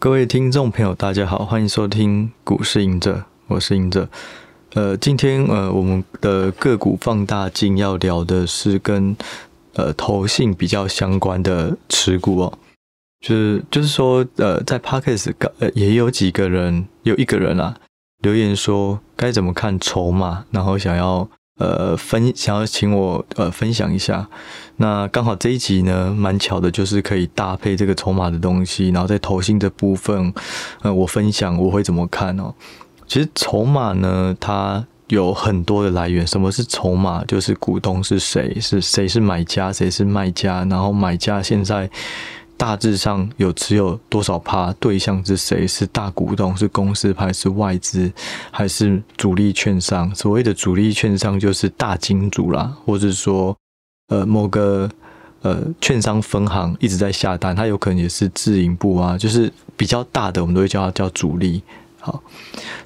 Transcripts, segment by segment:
各位听众朋友，大家好，欢迎收听股市赢者，我是赢者。呃，今天呃，我们的个股放大镜要聊的是跟呃投信比较相关的持股哦，就是就是说呃，在 Podcast 呃也有几个人，有一个人啊留言说该怎么看筹码，然后想要。呃，分想要请我呃分享一下，那刚好这一集呢，蛮巧的，就是可以搭配这个筹码的东西，然后在投信的部分，呃，我分享我会怎么看哦。其实筹码呢，它有很多的来源。什么是筹码？就是股东是谁，是谁是买家，谁是卖家，然后买家现在。大致上有持有多少趴？对象是谁？是大股东？是公司派是外资？还是主力券商？所谓的主力券商就是大金主啦，或者说呃某个呃券商分行一直在下单，它有可能也是自营部啊，就是比较大的，我们都会叫它叫主力。好，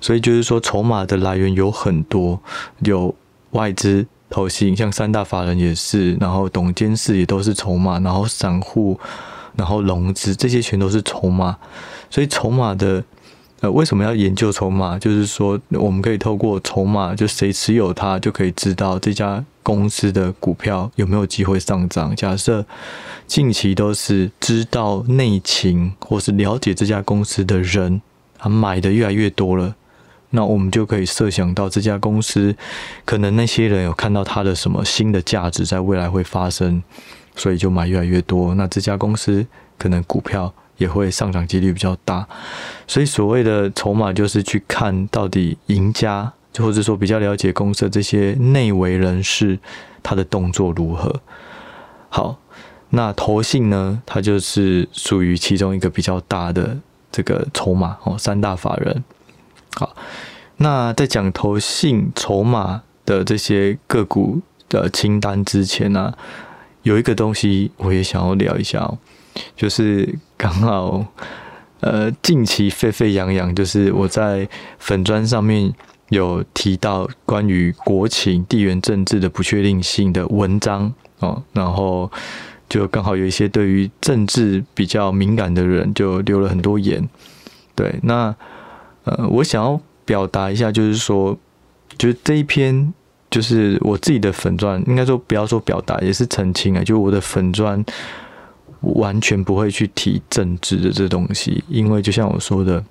所以就是说筹码的来源有很多，有外资投信，像三大法人也是，然后董监事也都是筹码，然后散户。然后融资这些全都是筹码，所以筹码的呃为什么要研究筹码？就是说我们可以透过筹码，就谁持有它，就可以知道这家公司的股票有没有机会上涨。假设近期都是知道内情或是了解这家公司的人，他买的越来越多了，那我们就可以设想到这家公司可能那些人有看到它的什么新的价值在未来会发生。所以就买越来越多，那这家公司可能股票也会上涨几率比较大。所以所谓的筹码就是去看到底赢家，或者说比较了解公司的这些内围人士，他的动作如何。好，那投信呢，它就是属于其中一个比较大的这个筹码哦，三大法人。好，那在讲投信筹码的这些个股的清单之前呢、有一个东西我也想要聊一下哦，就是刚好呃近期沸沸扬扬，就是我在粉砖上面有提到关于国情地缘政治的不确定性的文章哦，然后就刚好有一些对于政治比较敏感的人就留了很多言，对，那呃我想要表达一下，就是说，就是这一篇。就是我自己的粉钻，应该说不要说表达，也是澄清啊。就我的粉钻完全不会去提政治的这东西，因为就像我说的，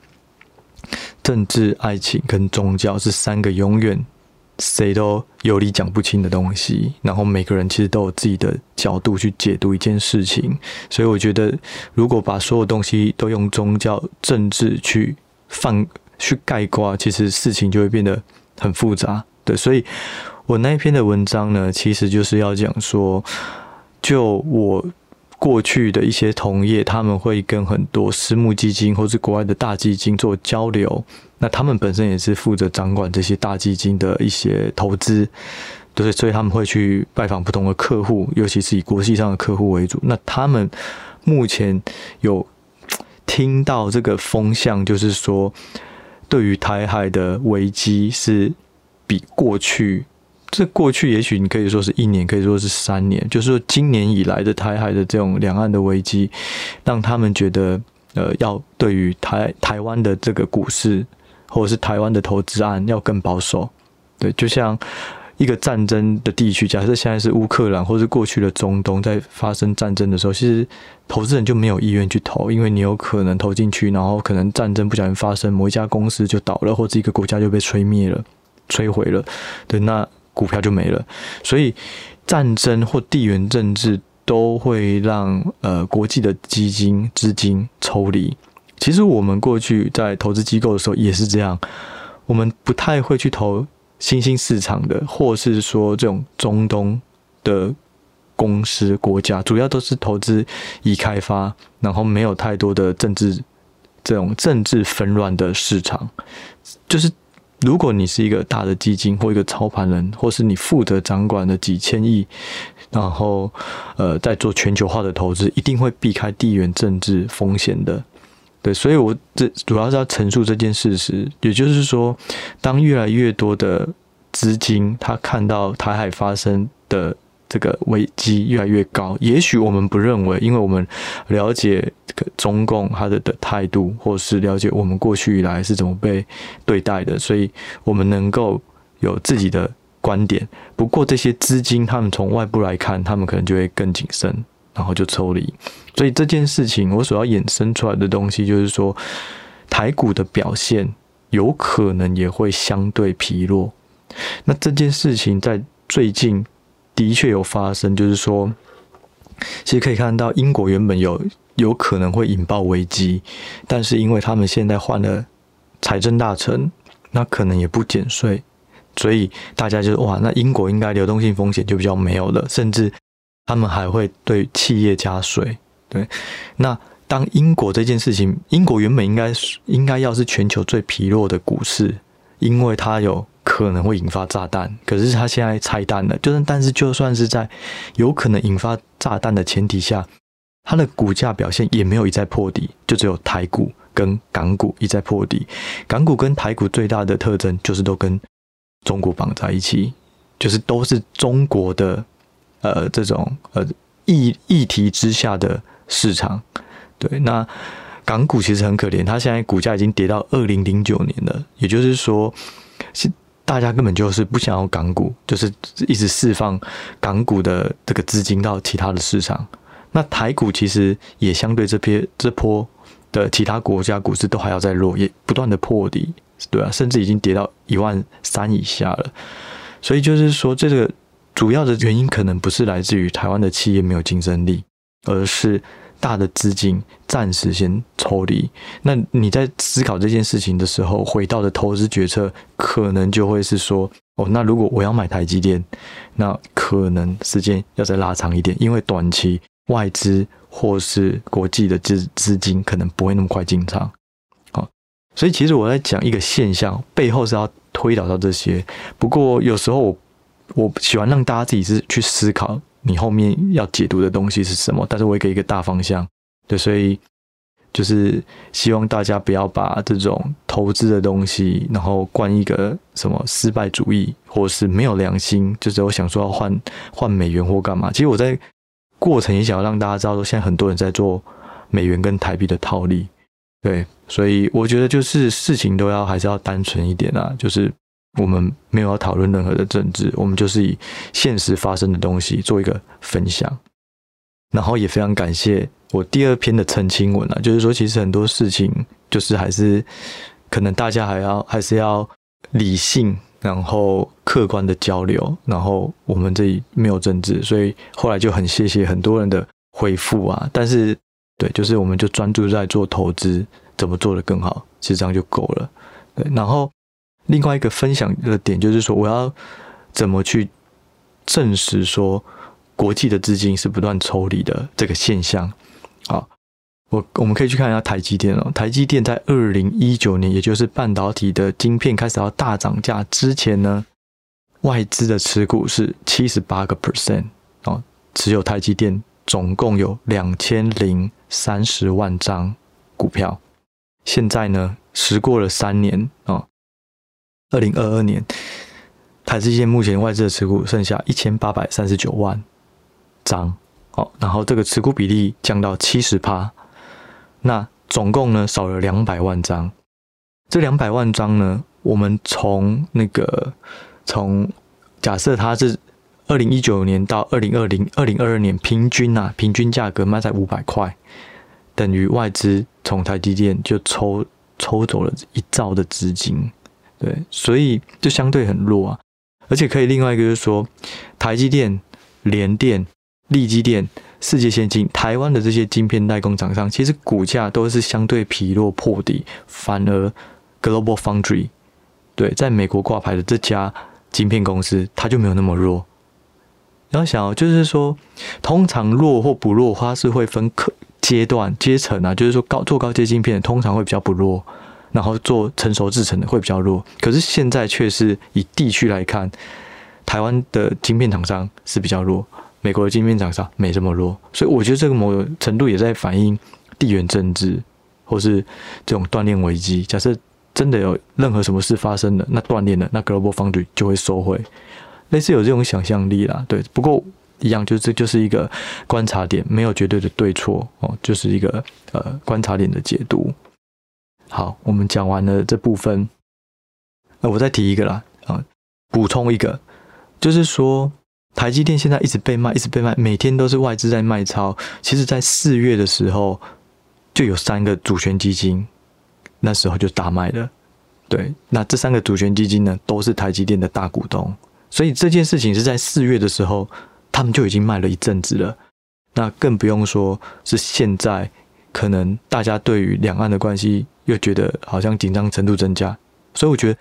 政治、爱情跟宗教是三个永远谁都有理讲不清的东西。然后每个人其实都有自己的角度去解读一件事情，所以我觉得如果把所有东西都用宗教、政治去放去概括，其实事情就会变得很复杂。对，所以。我那一篇的文章呢，其实就是要讲说，就我过去的一些同业，他们会跟很多私募基金或是国外的大基金做交流，那他们本身也是负责掌管这些大基金的一些投资，对，所以他们会去拜访不同的客户，尤其是以国际上的客户为主。那他们目前有听到这个风向，就是说，对于台海的危机是比过去。这过去也许你可以说是一年，可以说是三年，就是说今年以来的台海的这种两岸的危机，让他们觉得，呃，要对于台台湾的这个股市或者是台湾的投资案要更保守。对，就像一个战争的地区，假设现在是乌克兰或是过去的中东在发生战争的时候，其实投资人就没有意愿去投，因为你有可能投进去，然后可能战争不小心发生，某一家公司就倒了，或者一个国家就被吹灭了、摧毁了。对，那。股票就没了，所以战争或地缘政治都会让呃国际的基金资金抽离。其实我们过去在投资机构的时候也是这样，我们不太会去投新兴市场的，或是说这种中东的公司国家，主要都是投资已开发，然后没有太多的政治这种政治纷乱的市场，就是。如果你是一个大的基金或一个操盘人，或是你负责掌管的几千亿，然后呃在做全球化的投资，一定会避开地缘政治风险的。对，所以我这主要是要陈述这件事实，也就是说，当越来越多的资金他看到台海发生的这个危机越来越高。也许我们不认为，因为我们了解这个中共他的的态度，或是了解我们过去以来是怎么被对待的，所以我们能够有自己的观点。不过这些资金，他们从外部来看，他们可能就会更谨慎，然后就抽离。所以这件事情，我所要衍生出来的东西，就是说台股的表现有可能也会相对疲弱。那这件事情在最近的确有发生，就是说，其实可以看到，英国原本有有可能会引爆危机，但是因为他们现在换了财政大臣，那可能也不减税，所以大家就哇，那英国应该流动性风险就比较没有了，甚至他们还会对企业加税。对，那当英国这件事情，英国原本应该应该要是全球最疲弱的股市，因为它有。可能会引发炸弹，可是他现在拆弹了。就是，但是就算是在有可能引发炸弹的前提下，它的股价表现也没有一再破底，就只有台股跟港股一再破底。港股跟台股最大的特征就是都跟中国绑在一起，就是都是中国的呃这种呃议议题之下的市场。对，那港股其实很可怜，它现在股价已经跌到二零零九年了，也就是说是。大家根本就是不想要港股，就是一直释放港股的这个资金到其他的市场。那台股其实也相对这批这波的其他国家股市都还要再弱，也不断的破底，对啊，甚至已经跌到一万三以下了。所以就是说，这个主要的原因可能不是来自于台湾的企业没有竞争力，而是。大的资金暂时先抽离，那你在思考这件事情的时候，回到的投资决策可能就会是说，哦，那如果我要买台积电，那可能时间要再拉长一点，因为短期外资或是国际的资资金可能不会那么快进场。好，所以其实我在讲一个现象，背后是要推导到这些。不过有时候我我喜欢让大家自己是去思考。你后面要解读的东西是什么？但是我也给一个大方向，对，所以就是希望大家不要把这种投资的东西，然后灌一个什么失败主义，或是没有良心，就是我想说要换换美元或干嘛。其实我在过程也想要让大家知道，说现在很多人在做美元跟台币的套利，对，所以我觉得就是事情都要还是要单纯一点啊，就是。我们没有要讨论任何的政治，我们就是以现实发生的东西做一个分享。然后也非常感谢我第二篇的澄清文啊，就是说其实很多事情就是还是可能大家还要还是要理性，然后客观的交流。然后我们这里没有政治，所以后来就很谢谢很多人的回复啊。但是对，就是我们就专注在做投资，怎么做得更好，其实这样就够了。对，然后。另外一个分享的点就是说，我要怎么去证实说国际的资金是不断抽离的这个现象？好，我我们可以去看一下台积电哦。台积电在二零一九年，也就是半导体的晶片开始要大涨价之前呢，外资的持股是七十八个 percent 哦，持有台积电总共有两千零三十万张股票。现在呢，时过了三年哦。二零二二年，台积电目前外资的持股剩下一千八百三十九万张，哦，然后这个持股比例降到七十趴，那总共呢少了两百万张。这两百万张呢，我们从那个从假设它是二零一九年到二零二零二零二二年平均啊，平均价格卖在五百块，等于外资从台积电就抽抽走了一兆的资金。对，所以就相对很弱啊，而且可以另外一个就是说，台积电、联电、力积电、世界先进、台湾的这些晶片代工厂商，其实股价都是相对疲弱破底，反而 Global Foundry，对，在美国挂牌的这家晶片公司，它就没有那么弱。然后想，就是说，通常弱或不弱，它是会分阶段、阶层啊，就是说高做高阶晶片，通常会比较不弱。然后做成熟制程的会比较弱，可是现在却是以地区来看，台湾的晶片厂商是比较弱，美国的晶片厂商没这么弱，所以我觉得这个某种程度也在反映地缘政治，或是这种锻炼危机。假设真的有任何什么事发生了，那锻炼了，那 Global Foundry 就会收回，类似有这种想象力啦。对，不过一样，就这就是一个观察点，没有绝对的对错哦，就是一个呃观察点的解读。好，我们讲完了这部分，呃，我再提一个啦啊，补充一个，就是说台积电现在一直被卖，一直被卖，每天都是外资在卖超。其实，在四月的时候，就有三个主权基金，那时候就大卖了。对，那这三个主权基金呢，都是台积电的大股东，所以这件事情是在四月的时候，他们就已经卖了一阵子了。那更不用说是现在，可能大家对于两岸的关系又觉得好像紧张程度增加，所以我觉得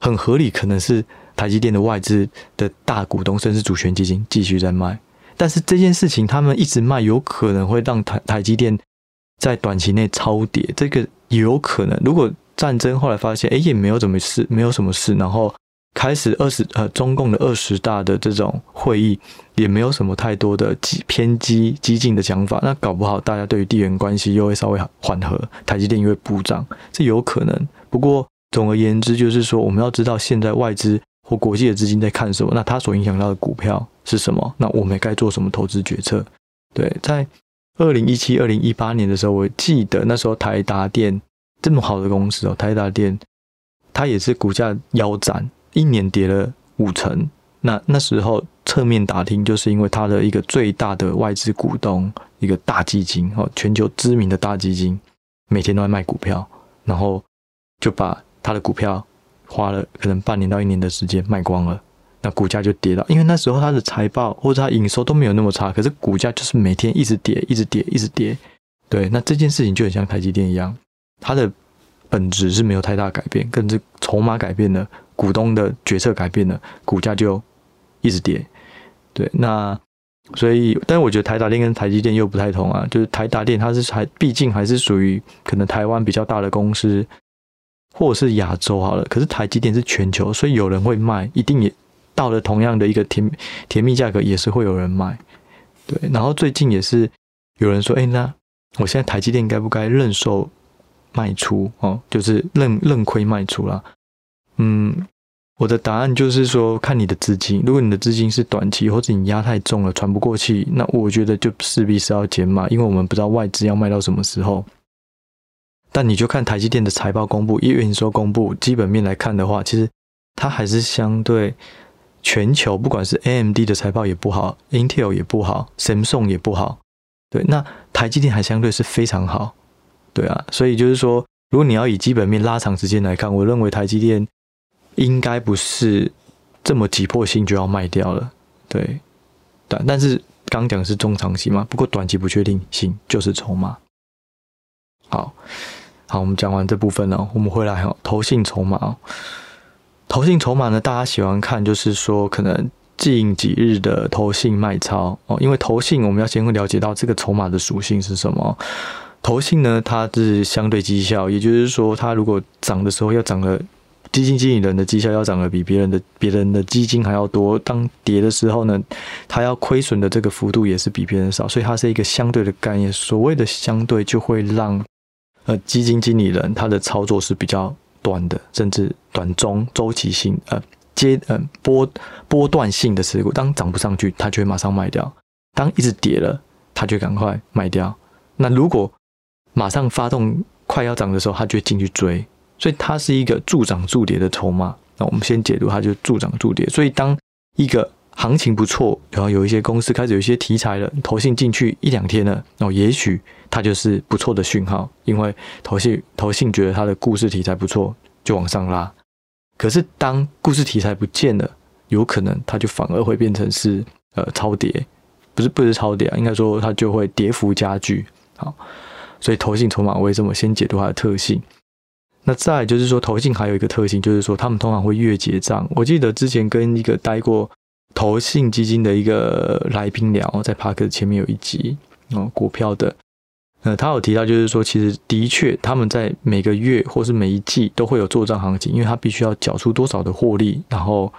很合理，可能是台积电的外资的大股东甚至主权基金继续在卖。但是这件事情他们一直卖，有可能会让台台积电在短期内超跌，这个也有可能。如果战争后来发现，哎，也没有怎么事，没有什么事。然后开始二十呃，中共的二十大的这种会议，也没有什么太多的激偏激激进的想法。那搞不好大家对于地缘关系又会稍微缓和，台积电又会补涨，这有可能。不过总而言之，就是说我们要知道现在外资或国际的资金在看什么，那它所影响到的股票是什么，那我们该做什么投资决策？对，在二零一七、二零一八年的时候，我记得那时候台达电。这么好的公司哦，台达电，它也是股价腰斩，一年跌了五成。那那时候侧面打听，就是因为它的一个最大的外资股东，一个大基金哦，全球知名的大基金，每天都在卖股票，然后就把它的股票花了可能半年到一年的时间卖光了，那股价就跌到。因为那时候它的财报或者它营收都没有那么差，可是股价就是每天一直跌，一直跌，一直跌。对，那这件事情就很像台积电一样。它的本质是没有太大改变，跟着筹码改变了，股东的决策改变了，股价就一直跌。对，那所以，但是我觉得台达电跟台积电又不太同啊，就是台达电它是还毕竟还是属于可能台湾比较大的公司，或者是亚洲好了，可是台积电是全球，所以有人会卖，一定也到了同样的一个甜甜蜜价格，也是会有人卖。对，然后最近也是有人说，哎，那我现在台积电该不该认售？卖出哦，就是认认亏卖出了。嗯，我的答案就是说，看你的资金。如果你的资金是短期，或者你压太重了，喘不过气，那我觉得就势必是要减码，因为我们不知道外资要卖到什么时候。但你就看台积电的财报公布，一月营收公布，基本面来看的话，其实它还是相对全球，不管是 AMD 的财报也不好，Intel 也不好，Samsung 也不好。对，那台积电还相对是非常好。对啊，所以就是说，如果你要以基本面拉长时间来看，我认为台积电应该不是这么急迫性就要卖掉了。对，但但是刚讲是中长期嘛，不过短期不确定性就是筹码。好，好，我们讲完这部分了，我们回来哈，投信筹码，投信筹码呢，大家喜欢看就是说，可能近几日的投信卖超哦，因为投信我们要先会了解到这个筹码的属性是什么。投信呢，它是相对绩效，也就是说，它如果涨的时候要涨的，基金经理人的绩效要涨的比别人的别人的基金还要多；当跌的时候呢，他要亏损的这个幅度也是比别人少，所以它是一个相对的概念。所谓的相对，就会让呃基金经理人他的操作是比较短的，甚至短中周期性呃阶呃波波段性的持股。当涨不上去，他就会马上卖掉；当一直跌了，他就赶快卖掉。那如果马上发动快要涨的时候，他就会进去追，所以它是一个助涨助跌的筹码。那我们先解读它就助涨助跌。所以当一个行情不错，然后有一些公司开始有一些题材了，投信进去一两天了，那，也许它就是不错的讯号，因为投信投信觉得它的故事题材不错，就往上拉。可是当故事题材不见了，有可能它就反而会变成是呃超跌，不是不是超跌啊，应该说它就会跌幅加剧。好。所以投信筹码，我会这么先解读它的特性。那再就是说，投信还有一个特性，就是说他们通常会月结账。我记得之前跟一个待过投信基金的一个来宾聊，在 Parker 前面有一集哦，股票的，呃，他有提到，就是说其实的确他们在每个月或是每一季都会有做账行情，因为他必须要缴出多少的获利，然后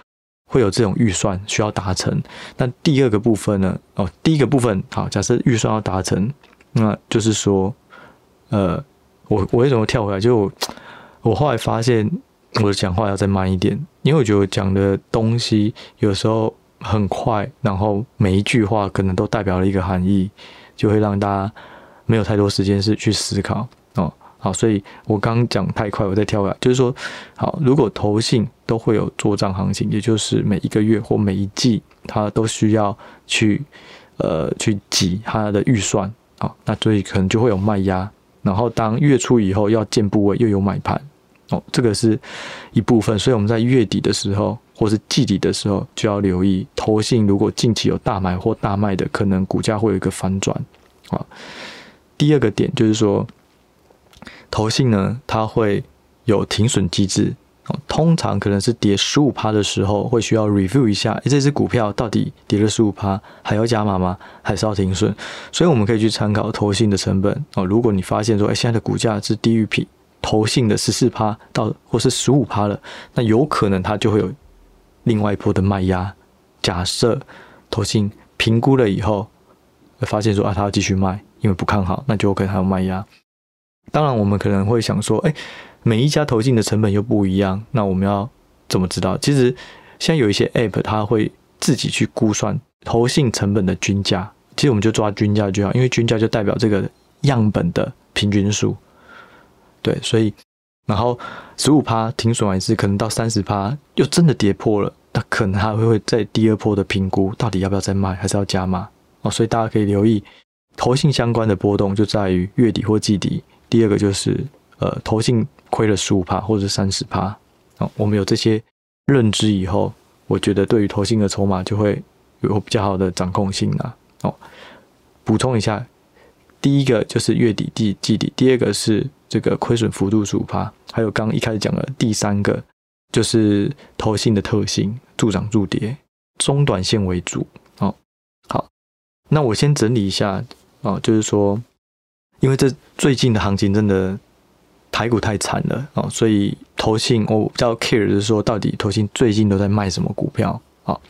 会有这种预算需要达成。那第二个部分呢？哦，第一个部分好，假设预算要达成，那就是说。呃，我我为什么跳回来？就我，后来发现我的讲话要再慢一点，因为我觉得我讲的东西有时候很快，然后每一句话可能都代表了一个含义，就会让大家没有太多时间是去思考哦。好，所以我刚讲太快，我再跳回来，就是说，好，如果投信都会有做账行情，也就是每一个月或每一季，它都需要去呃去挤它的预算啊，那所以可能就会有卖压，然后当月初以后要建部位又有买盘哦，这个是一部分，所以我们在月底的时候或是季底的时候就要留意，投信如果近期有大买或大卖的，可能股价会有一个反转啊。第二个点就是说。投信呢，它会有停损机制，哦通常可能是跌十五趴的时候，会需要 review 一下，诶，这只股票到底跌了十五趴，还要加码吗？还是要停损？所以我们可以去参考投信的成本哦。如果你发现说，诶，现在的股价是低于平投信的十四趴到或是十五趴了，那有可能它就会有另外一波的卖压。假设投信评估了以后，会发现说啊，它要继续卖，因为不看好，那就有可能还有卖压。当然，我们可能会想说，哎，每一家投信的成本又不一样，那我们要怎么知道？其实现在有一些 App，它会自己去估算投信成本的均价。其实我们就抓均价就好，因为均价就代表这个样本的平均数。对，所以然后十五趴停损完一次，可能到三十趴又真的跌破了，那可能还会会在第二波的评估，到底要不要再卖，还是要加码？哦，所以大家可以留意投信相关的波动，就在于月底或季底。第二个就是，呃，投信亏了十五趴或者三十趴，哦，我们有这些认知以后，我觉得对于投信的筹码就会有比较好的掌控性啦。哦，补充一下，第一个就是月底季季底，第二个是这个亏损幅度十五趴，还有刚一开始讲的第三个就是投信的特性，助涨助跌，中短线为主。哦，好，那我先整理一下，哦，就是说。因为这最近的行情真的台股太惨了哦，所以投信我比较 care 的是说，到底投信最近都在卖什么股票啊？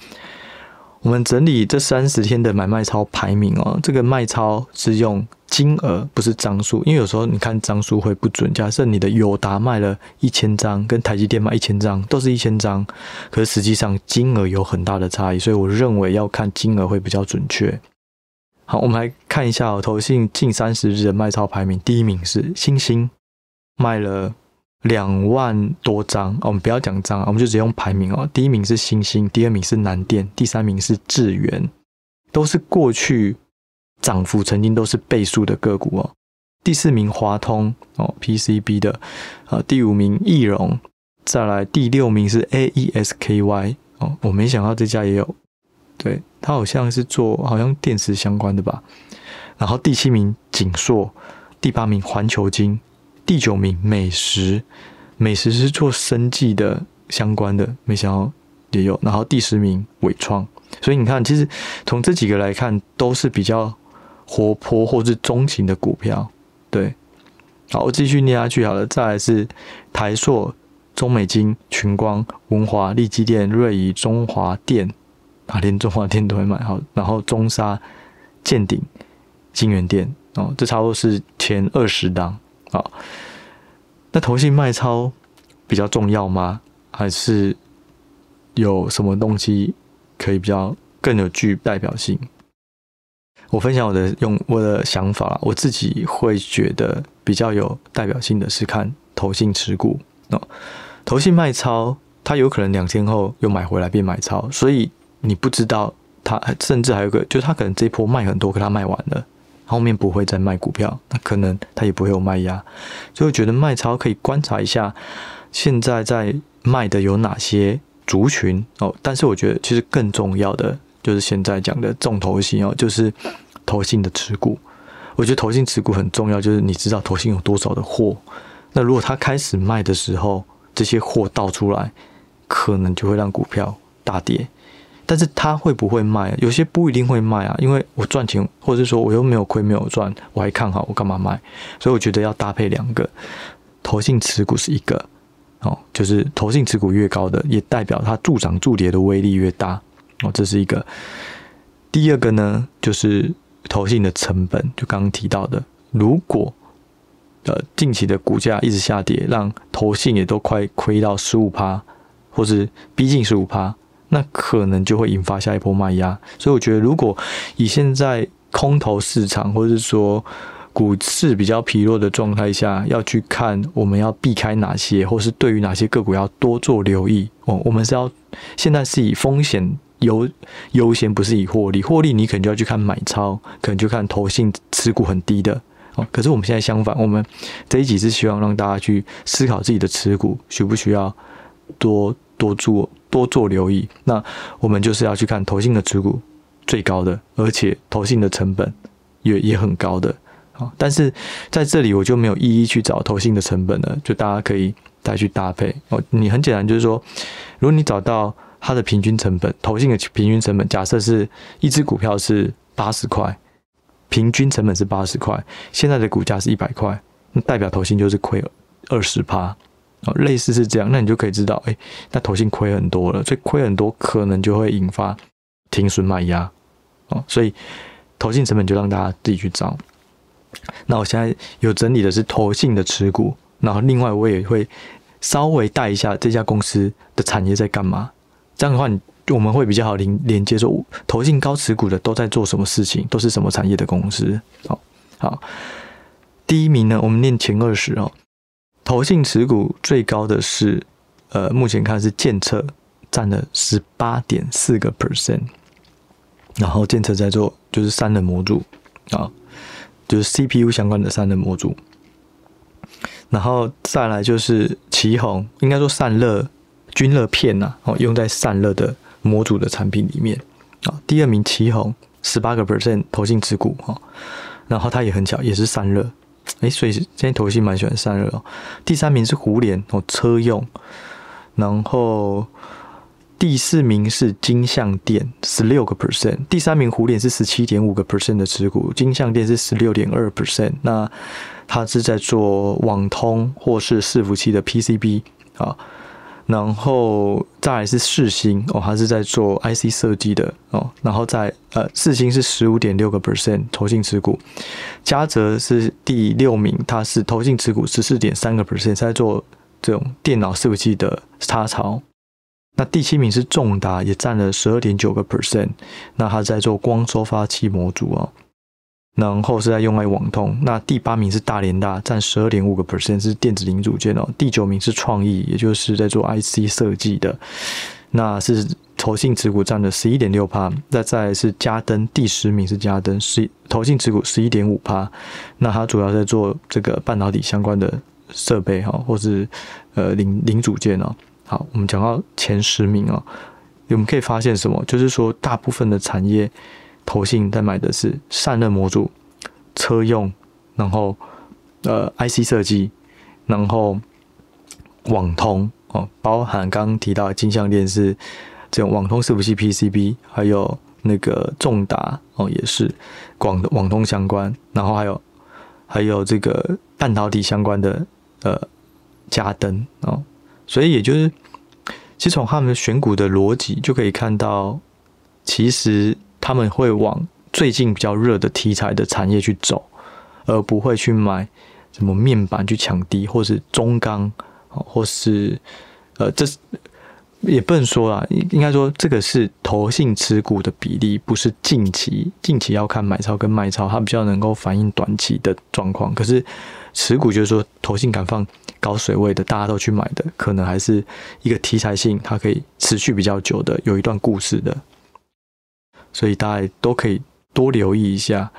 我们整理这三十天的买卖超排名哦，这个卖超是用金额，不是张数，因为有时候你看张数会不准。假设你的友达卖了一千张，跟台积电卖一千张，都是一千张，可是实际上金额有很大的差异，所以我认为要看金额会比较准确。好，我们来看一下哦，投信近三十日的卖超排名，第一名是星星，卖了两万多张。我们不要讲张，我们就直接用排名哦。第一名是星星，第二名是南电，第三名是智原，都是过去涨幅曾经都是倍数的个股哦。第四名华通哦，PCB 的，啊，第五名易容，再来第六名是 AESKY 哦，我没想到这家也有。对，它好像是做好像电池相关的吧，然后第七名景硕，第八名环球晶，第九名美食，美食是做生技的相关的，没想到也有，然后第十名纬创，所以你看，其实从这几个来看，都是比较活泼或是中型的股票。对，好，我继续念下去好了，再来是台塑、中美金、群光、文华、力基电、瑞仪、中华电。啊，连中华电都会买好，然后中沙、建鼎、金源电哦，这差不多是前二十档。好，那投信卖超比较重要吗？还是有什么东西可以比较更有具代表性？我分享我的用我的想法，我自己会觉得比较有代表性的是看投信持股哦，投信卖超，它有可能两天后又买回来变买超，所以。你不知道他，甚至还有个，就是他可能这一波卖很多，可他卖完了，后面不会再卖股票，那可能他也不会有卖压，所以我觉得卖超可以观察一下，现在在卖的有哪些族群哦。但是我觉得其实更重要的就是现在讲的重头戏哦，就是投信的持股。我觉得投信持股很重要，就是你知道投信有多少的货，那如果他开始卖的时候，这些货倒出来，可能就会让股票大跌。但是他会不会卖？有些不一定会卖啊，因为我赚钱，或者是说我又没有亏没有赚，我还看好，我干嘛卖？所以我觉得要搭配两个，投信持股是一个，哦，就是投信持股越高的，也代表它助涨助跌的威力越大，哦，这是一个。第二个呢，就是投信的成本，就刚刚提到的，如果呃近期的股价一直下跌，让投信也都快亏到十五趴，或是逼近十五趴。那可能就会引发下一波卖压。所以我觉得，如果以现在空头市场，或者是说股市比较疲弱的状态下，要去看我们要避开哪些，或是对于哪些个股要多做留意哦。我们是要现在是以风险优优先，不是以获利。获利你可能就要去看买超，可能就看投信持股很低的哦。可是我们现在相反，我们这一集是希望让大家去思考自己的持股需不需要多多做多做留意。那我们就是要去看投信的持股最高的，而且投信的成本也也很高的啊。但是在这里我就没有一一去找投信的成本了，就大家可以再去搭配哦。你很简单，就是说，如果你找到。它的平均成本，投信的平均成本，假设是一只股票是八十块，平均成本是八十块，现在的股价是一百块，那代表投信就是亏二十趴，哦，类似是这样，那你就可以知道，哎，那投信亏很多了，所以亏很多可能就会引发停损卖压，哦，所以投信成本就让大家自己去找。那我现在有整理的是投信的持股，然后另外我也会稍微带一下这家公司的产业在干嘛。这样的话，我们会比较好连连接说，投信高持股的都在做什么事情，都是什么产业的公司。好，好，第一名呢，我们念前二十哦。投信持股最高的是，呃，目前看是建策，占了十八点四个 percent。然后建策在做就是散热模组啊，就是 CPU 相关的散热模组。然后再来就是奇鋐，应该说散热。均热片呐，哦，用在散热的模组的产品里面啊。第二名奇鋐，十八个 percent 投信持股哈，然后它也很巧，也是散热，哎，所以现在投信蛮喜欢散热哦。第三名是胡联哦，车用，然后第四名是金像电，十六个 percent，第三名胡连是十七点五个 percent 的持股，金像电是十六点二 percent，那它是在做网通或是伺服器的 PCB 啊。然后再来是四星哦，它是在做 IC 设计的哦。然后再呃，四星是十五点六个 percent 投信持股，嘉泽是第六名，它是投信持股十四点三个 percent，在做这种电脑伺服器的插槽。那第七名是重达，也占了十二点九个 percent，那它在做光收发器模组哦。然后是在用爱网通，那第八名是大连大，占十二点五个 percent 是电子零组件哦。第九名是创意，也就是在做 IC 设计的，那是投信持股占了十一点六趴。那再来是嘉登，第十名是嘉登，十投信持股十一点五趴。那它主要在做这个半导体相关的设备哈，或是呃零零组件哦。好，我们讲到前十名哦，我们可以发现什么？就是说大部分的产业。投信在买的是散热模组、车用，然后呃 IC 设计，然后网通哦，包含刚刚提到的金像电是这种网通伺服器 PCB，还有那个重达哦也是广网通相关，然后还有还有这个半导体相关的呃嘉登哦，所以也就是其实从他们选股的逻辑就可以看到，其实。他们会往最近比较热的题材的产业去走，而不会去买什么面板去抢低，或是中钢，或是呃，这也不能说啦，应该说这个是投信持股的比例，不是近期。近期要看买超跟卖超，它比较能够反映短期的状况。可是持股就是说，投信敢放高水位的，大家都去买的，可能还是一个题材性，它可以持续比较久的，有一段故事的。所以大家都可以多留意一下。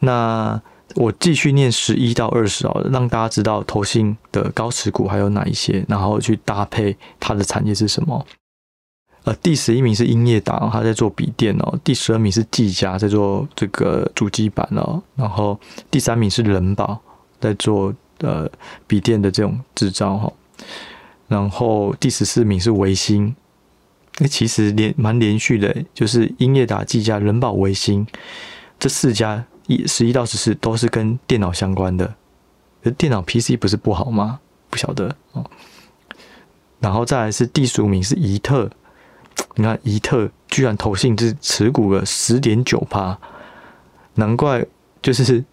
那我继续念十一到二十哦，让大家知道投信的高持股还有哪一些，然后去搭配它的产业是什么。呃，第十一名是英业达，他在做笔电哦。第十二名是技嘉，在做这个主机板哦。然后第三名是仁宝，在做呃笔电的这种制造哈。然后第十四名是微星。那其实连蛮连续的，就是英业达、技嘉、仁宝、微星这四家一十一到十四都是跟电脑相关的。电脑 PC 不是不好吗？不晓得哦。然后再来是第十五名是宜特，你看宜特居然投信是持股了十点九趴，难怪就是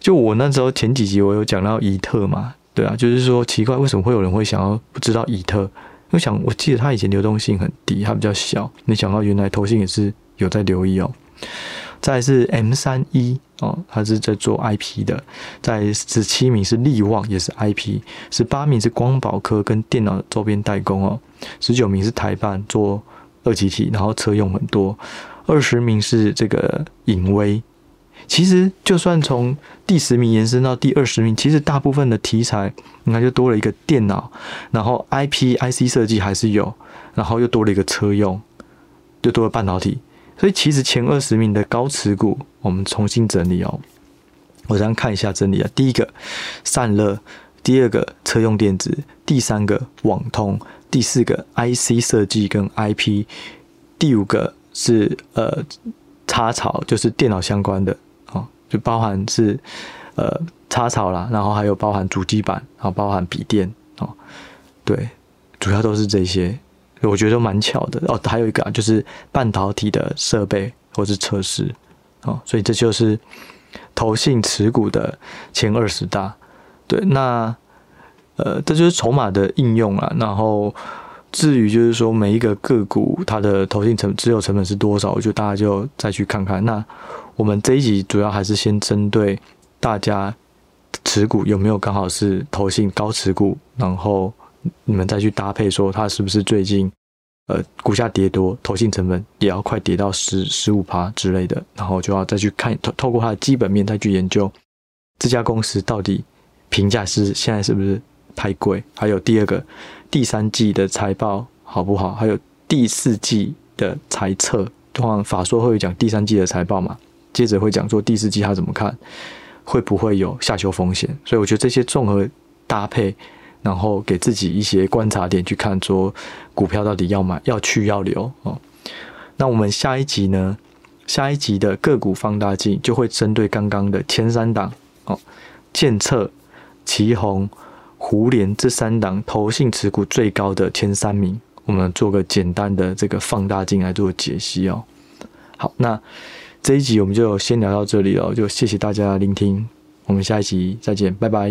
就我那时候前几集我有讲到宜特嘛，对啊，就是说奇怪为什么会有人会想要不知道宜特。我想我记得它以前流动性很低，它比较小，没想到原来投信也是有在留意哦。再是 M 三一哦，它是在做 IP 的。在十七名是力旺，也是 IP。十八名是光宝科跟电脑周边代工哦。十九名是台办做二极体，然后车用很多。二十名是这个影威。其实就算从第十名延伸到第二十名，其实大部分的题材，你看就多了一个电脑，然后 IP IC 设计还是有，然后又多了一个车用，又多了半导体。所以其实前二十名的高持股，我们重新整理哦。我这样看一下整理啊，第一个散热，第二个车用电子，第三个网通，第四个 IC 设计跟 IP，第五个是呃插槽，就是电脑相关的，就包含是呃插槽啦，然后还有包含主机板，然后包含笔电哦，对，主要都是这些。我觉得都蛮巧的哦，还有一个啊，就是半导体的设备或是测试哦，所以这就是投信持股的前二十大。对，那呃，这就是筹码的应用啊。然后至于就是说每一个个股它的投信成持有成本是多少，我觉得大家就再去看看。那我们这一集主要还是先针对大家持股有没有刚好是投信高持股，然后。你们再去搭配说，它是不是最近呃股价跌多，投信成本也要快跌到十十五趴之类的，然后就要再去看透透过它的基本面再去研究这家公司到底评价是现在是不是太贵，还有第二个第三季的财报好不好，还有第四季的财测，通常法说会讲第三季的财报嘛，接着会讲说第四季他怎么看，会不会有下修风险，所以我觉得这些综合搭配。然后给自己一些观察点去看，说股票到底要买、要去、要留哦。那我们下一集呢？下一集的个股放大镜就会针对刚刚的前三档哦，建策、奇鋐、胡连这三档投信持股最高的前三名，我们做个简单的这个放大镜来做解析哦。好，那这一集我们就先聊到这里了，就谢谢大家聆听，我们下一集再见，拜拜。